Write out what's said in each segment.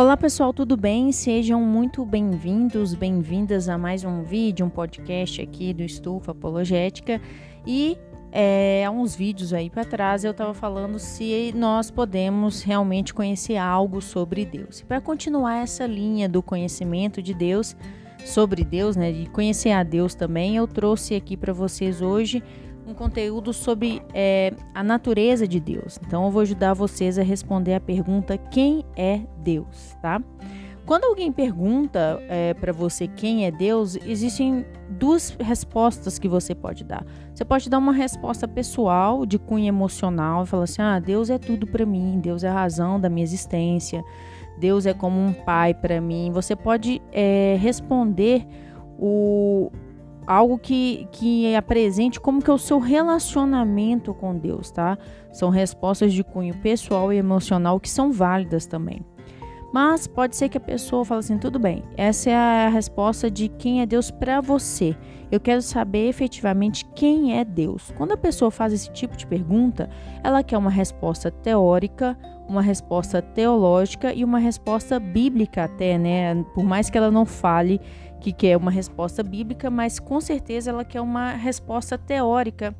Olá pessoal, tudo bem? Sejam muito bem-vindos, bem-vindas a mais um vídeo, um podcast aqui do Estufa Apologética. E é, há uns vídeos aí para trás eu estava falando se nós podemos realmente conhecer algo sobre Deus. E para continuar essa linha do conhecimento de Deus, sobre Deus, né, de conhecer a Deus também, eu trouxe aqui para vocês hoje um conteúdo sobre é, a natureza de Deus. Então eu vou ajudar vocês a responder a pergunta: quem é Deus, tá? Quando alguém pergunta é, para você quem é Deus, existem duas respostas que você pode dar. Você pode dar uma resposta pessoal, de cunho emocional, e falar assim: ah, Deus é tudo para mim, Deus é a razão da minha existência, Deus é como um pai para mim. Você pode é, responder o, algo que, que apresente como que é o seu relacionamento com Deus, tá? São respostas de cunho pessoal e emocional que são válidas também. Mas pode ser que a pessoa fale assim: tudo bem, essa é a resposta de quem é Deus para você. Eu quero saber efetivamente quem é Deus. Quando a pessoa faz esse tipo de pergunta, ela quer uma resposta teórica, uma resposta teológica e uma resposta bíblica, até, né? Por mais que ela não fale que quer uma resposta bíblica, mas com certeza ela quer uma resposta teórica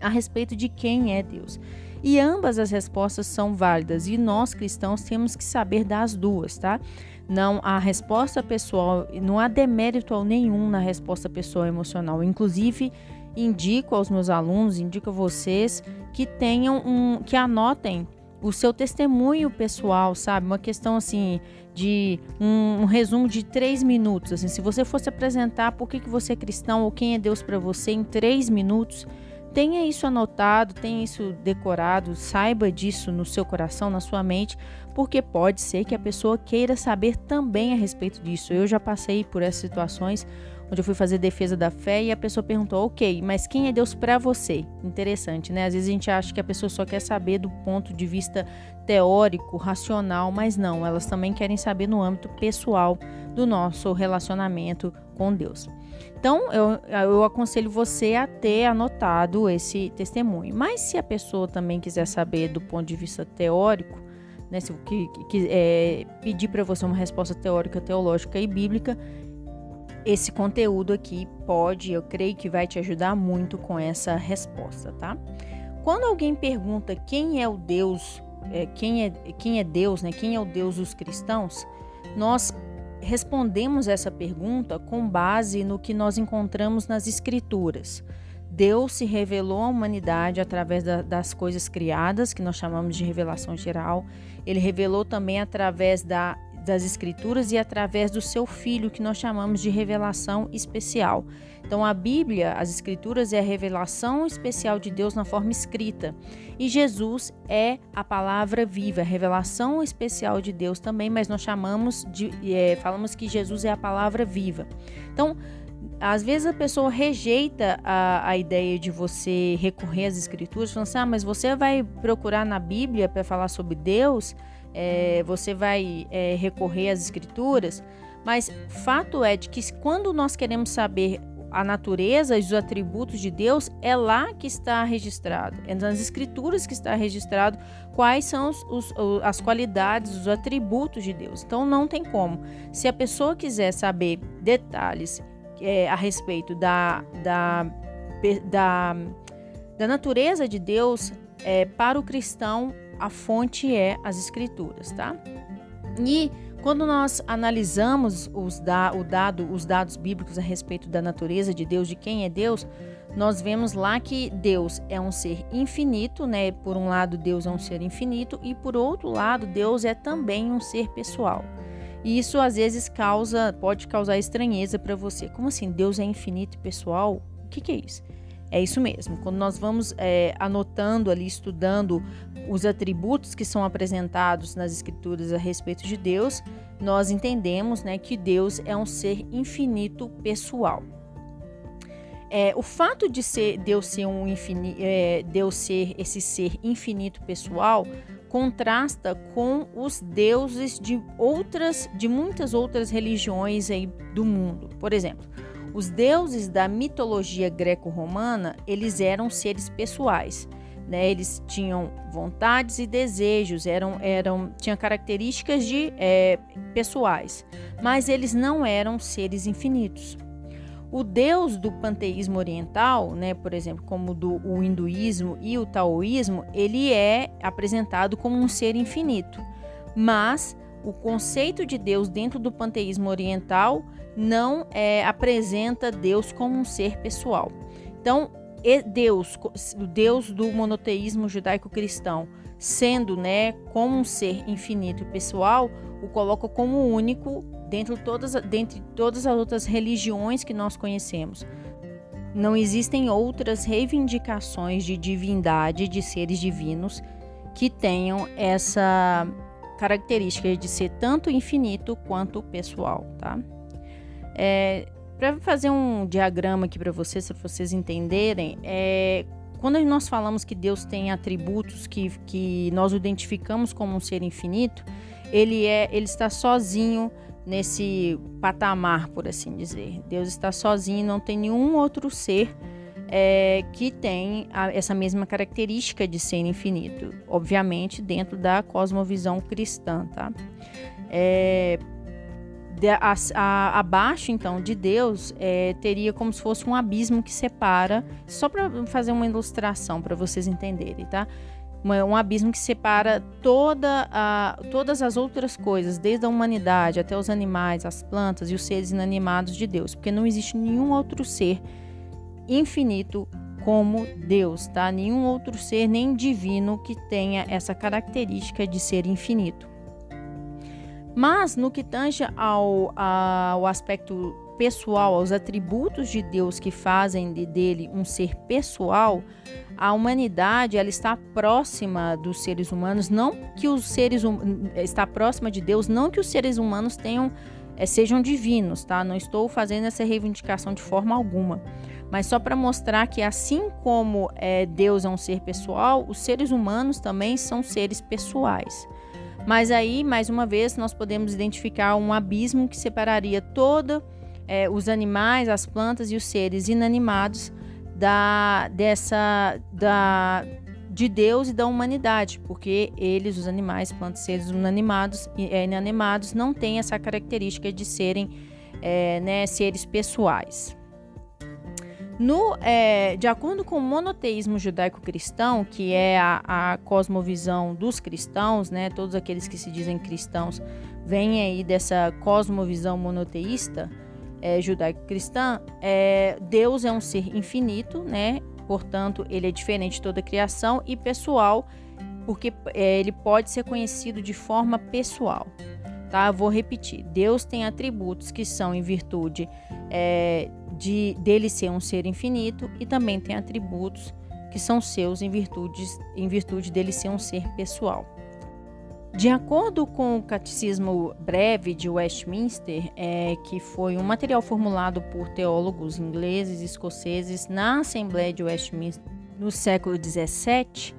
a respeito de quem é Deus. E ambas as respostas são válidas e nós cristãos temos que saber das duas, tá? Não há resposta pessoal, não há demérito nenhum na resposta pessoal emocional. Inclusive, indico aos meus alunos, indico a vocês que tenham um, que anotem o seu testemunho pessoal, sabe? Uma questão assim de um, um, resumo de três minutos. Assim, se você fosse apresentar por que, que você é cristão ou quem é Deus para você em três minutos, tenha isso anotado, tenha isso decorado, saiba disso no seu coração, na sua mente, porque pode ser que a pessoa queira saber também a respeito disso. Eu já passei por essas situações onde eu fui fazer defesa da fé e a pessoa perguntou: "OK, mas quem é Deus para você?". Interessante, né? Às vezes a gente acha que a pessoa só quer saber do ponto de vista teórico, racional, mas não, elas também querem saber no âmbito pessoal do nosso relacionamento com Deus. Então, eu, eu aconselho você a ter anotado esse testemunho. Mas se a pessoa também quiser saber do ponto de vista teórico, né, se que, que é, pedir para você uma resposta teórica, teológica e bíblica, esse conteúdo aqui pode, eu creio que vai te ajudar muito com essa resposta, tá? Quando alguém pergunta quem é o Deus, é, quem, é, quem é Deus, né? Quem é o Deus dos cristãos? Nós respondemos essa pergunta com base no que nós encontramos nas Escrituras. Deus se revelou à humanidade através da, das coisas criadas, que nós chamamos de revelação geral. Ele revelou também através da das Escrituras e através do seu Filho, que nós chamamos de revelação especial. Então, a Bíblia, as Escrituras, é a revelação especial de Deus na forma escrita. E Jesus é a palavra viva, a revelação especial de Deus também, mas nós chamamos de. É, falamos que Jesus é a palavra viva. Então, às vezes a pessoa rejeita a, a ideia de você recorrer às escrituras, falando assim: ah, mas você vai procurar na Bíblia para falar sobre Deus? É, você vai é, recorrer às escrituras, mas fato é de que quando nós queremos saber a natureza e os atributos de Deus, é lá que está registrado, é nas escrituras que está registrado quais são os, os, as qualidades, os atributos de Deus. Então não tem como. Se a pessoa quiser saber detalhes é, a respeito da, da, da, da natureza de Deus, é, para o cristão a fonte é as escrituras, tá? E quando nós analisamos os, da, o dado, os dados bíblicos a respeito da natureza de Deus, de quem é Deus, nós vemos lá que Deus é um ser infinito, né? Por um lado, Deus é um ser infinito, e por outro lado, Deus é também um ser pessoal. E isso às vezes causa, pode causar estranheza para você. Como assim? Deus é infinito e pessoal? O que, que é isso? É isso mesmo. Quando nós vamos é, anotando ali, estudando os atributos que são apresentados nas escrituras a respeito de Deus, nós entendemos né, que Deus é um ser infinito pessoal. É, o fato de ser Deus ser um infini, é, Deus ser esse ser infinito pessoal contrasta com os deuses de outras, de muitas outras religiões aí do mundo. Por exemplo, os deuses da mitologia greco-romana, eles eram seres pessoais. né? Eles tinham vontades e desejos, eram, eram tinham características de é, pessoais, mas eles não eram seres infinitos. O deus do panteísmo oriental, né, por exemplo, como do o hinduísmo e o taoísmo, ele é apresentado como um ser infinito. Mas o conceito de Deus dentro do panteísmo oriental não é, apresenta Deus como um ser pessoal. Então, Deus, o Deus do monoteísmo judaico-cristão, sendo, né, como um ser infinito e pessoal, o coloca como único dentro todas, dentre todas as outras religiões que nós conhecemos. Não existem outras reivindicações de divindade, de seres divinos, que tenham essa característica de ser tanto infinito quanto pessoal, tá? É, para fazer um diagrama aqui para vocês, para vocês entenderem, é, quando nós falamos que Deus tem atributos que, que nós identificamos como um ser infinito, ele é, ele está sozinho nesse patamar, por assim dizer. Deus está sozinho, não tem nenhum outro ser é, que tem a, essa mesma característica de ser infinito, obviamente dentro da cosmovisão cristã, tá? É, de, a, a, abaixo então de Deus é, teria como se fosse um abismo que separa, só para fazer uma ilustração para vocês entenderem, tá? um abismo que separa toda a, todas as outras coisas, desde a humanidade até os animais, as plantas e os seres inanimados de Deus, porque não existe nenhum outro ser infinito como Deus, tá? Nenhum outro ser, nem divino, que tenha essa característica de ser infinito. Mas no que tange ao, ao aspecto pessoal, aos atributos de Deus que fazem de, dele um ser pessoal, a humanidade ela está próxima dos seres humanos, não que os seres hum, está próxima de Deus, não que os seres humanos tenham é, sejam divinos, tá? Não estou fazendo essa reivindicação de forma alguma, mas só para mostrar que assim como é, Deus é um ser pessoal, os seres humanos também são seres pessoais. Mas aí, mais uma vez, nós podemos identificar um abismo que separaria toda é, os animais, as plantas e os seres inanimados da dessa da de Deus e da humanidade, porque eles, os animais, plantas, seres inanimados, é, inanimados, não têm essa característica de serem é, né, seres pessoais. No, é, de acordo com o monoteísmo judaico-cristão, que é a, a, cosmovisão dos cristãos, né, todos aqueles que se dizem cristãos vêm aí dessa cosmovisão monoteísta, é, judaico-cristã, é, Deus é um ser infinito, né? Portanto, ele é diferente de toda criação e pessoal, porque é, ele pode ser conhecido de forma pessoal. Tá? Vou repetir. Deus tem atributos que são em virtude é, de dele ser um ser infinito e também tem atributos que são seus em virtude, em virtude dele ser um ser pessoal. De acordo com o Catecismo Breve de Westminster, é, que foi um material formulado por teólogos ingleses e escoceses na Assembleia de Westminster no século XVII,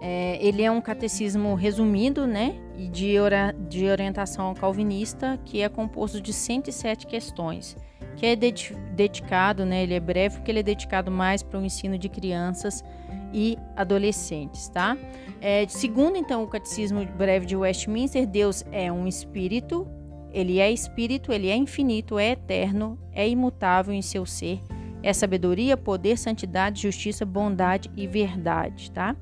é, ele é um catecismo resumido né, e de, ora, de orientação calvinista que é composto de 107 questões, que é dedicado, né, ele é breve porque ele é dedicado mais para o ensino de crianças e adolescentes, tá? É, segundo então o Catecismo Breve de Westminster, Deus é um espírito, ele é espírito, ele é infinito, é eterno, é imutável em seu ser, é sabedoria, poder, santidade, justiça, bondade e verdade, tá?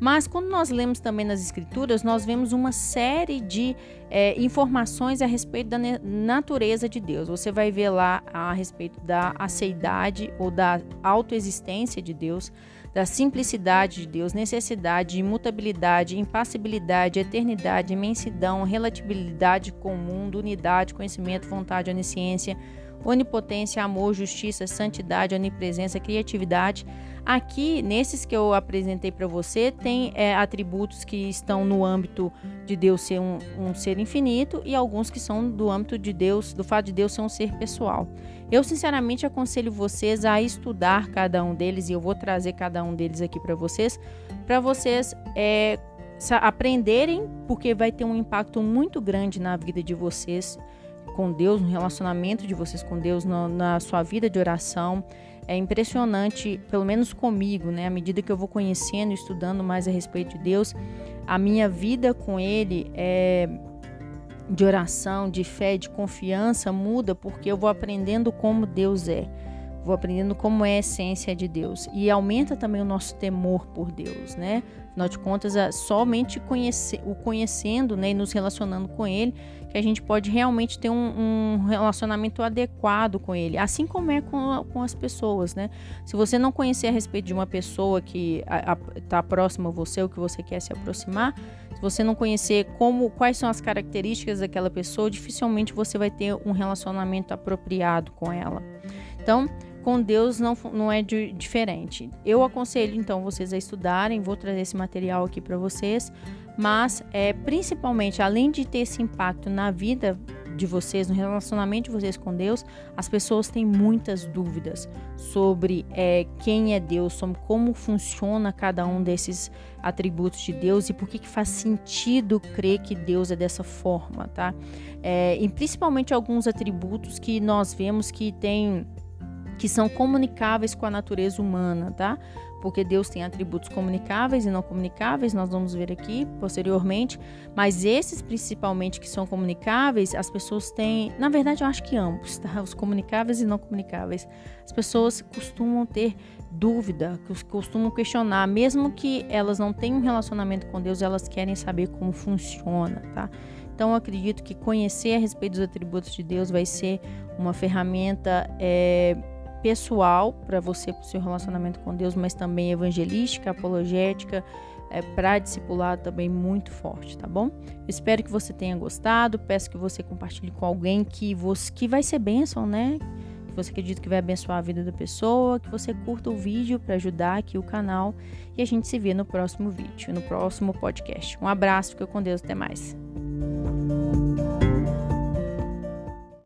Mas quando nós lemos também nas Escrituras, nós vemos uma série de é, informações a respeito da natureza de Deus. Você vai ver lá a respeito da aceidade ou da autoexistência de Deus, da simplicidade de Deus, necessidade, imutabilidade, impassibilidade, eternidade, imensidão, relatibilidade com o mundo, unidade, conhecimento, vontade, onisciência, onipotência, amor, justiça, santidade, onipresença, criatividade. Aqui, nesses que eu apresentei para você, tem é, atributos que estão no âmbito de Deus ser um, um, ser infinito e alguns que são do âmbito de Deus, do fato de Deus ser um ser pessoal. Eu, sinceramente, aconselho vocês a estudar cada um deles e eu vou trazer cada um deles aqui para vocês, para vocês é, aprenderem, porque vai ter um impacto muito grande na vida de vocês com Deus, no relacionamento de vocês com Deus, no, na sua vida de oração é impressionante, pelo menos comigo, né? À medida que eu vou conhecendo, estudando mais a respeito de Deus, a minha vida com Ele é de oração, de fé, de confiança muda porque eu vou aprendendo como Deus é. Vou aprendendo como é a essência de Deus. E aumenta também o nosso temor por Deus, né? Afinal de contas, é somente conhecer, o conhecendo né, e nos relacionando com Ele que a gente pode realmente ter um, um relacionamento adequado com Ele. Assim como é com, com, as pessoas, né? Se você não conhecer a respeito de uma pessoa que está próxima a você ou que você quer se aproximar, se você não conhecer como quais são as características daquela pessoa, dificilmente você vai ter um relacionamento apropriado com ela. Então, com Deus não, não é de, diferente. Eu aconselho então vocês a estudarem, vou trazer esse material aqui para vocês, mas é principalmente além de ter esse impacto na vida de vocês, no relacionamento de vocês com Deus, as pessoas têm muitas dúvidas sobre é, quem é Deus, sobre como funciona cada um desses atributos de Deus e por que, que faz sentido crer que Deus é dessa forma, tá? É, e principalmente alguns atributos que nós vemos que tem que são comunicáveis com a natureza humana, tá? Porque Deus tem atributos comunicáveis e não comunicáveis, nós vamos ver aqui posteriormente, mas esses principalmente que são comunicáveis, as pessoas têm, na verdade eu acho que ambos, tá? Os comunicáveis e não comunicáveis. As pessoas costumam ter dúvida, costumam questionar, mesmo que elas não tenham um relacionamento com Deus, elas querem saber como funciona, tá? Então, acredito que conhecer a respeito dos atributos de Deus vai ser uma ferramenta é, pessoal para você, para o seu relacionamento com Deus, mas também evangelística, apologética, é, para discipular também muito forte, tá bom? Espero que você tenha gostado, peço que você compartilhe com alguém que, você, que vai ser bênção, né? Que você acredita que vai abençoar a vida da pessoa, que você curta o vídeo para ajudar aqui o canal e a gente se vê no próximo vídeo, no próximo podcast. Um abraço, fica com Deus, até mais.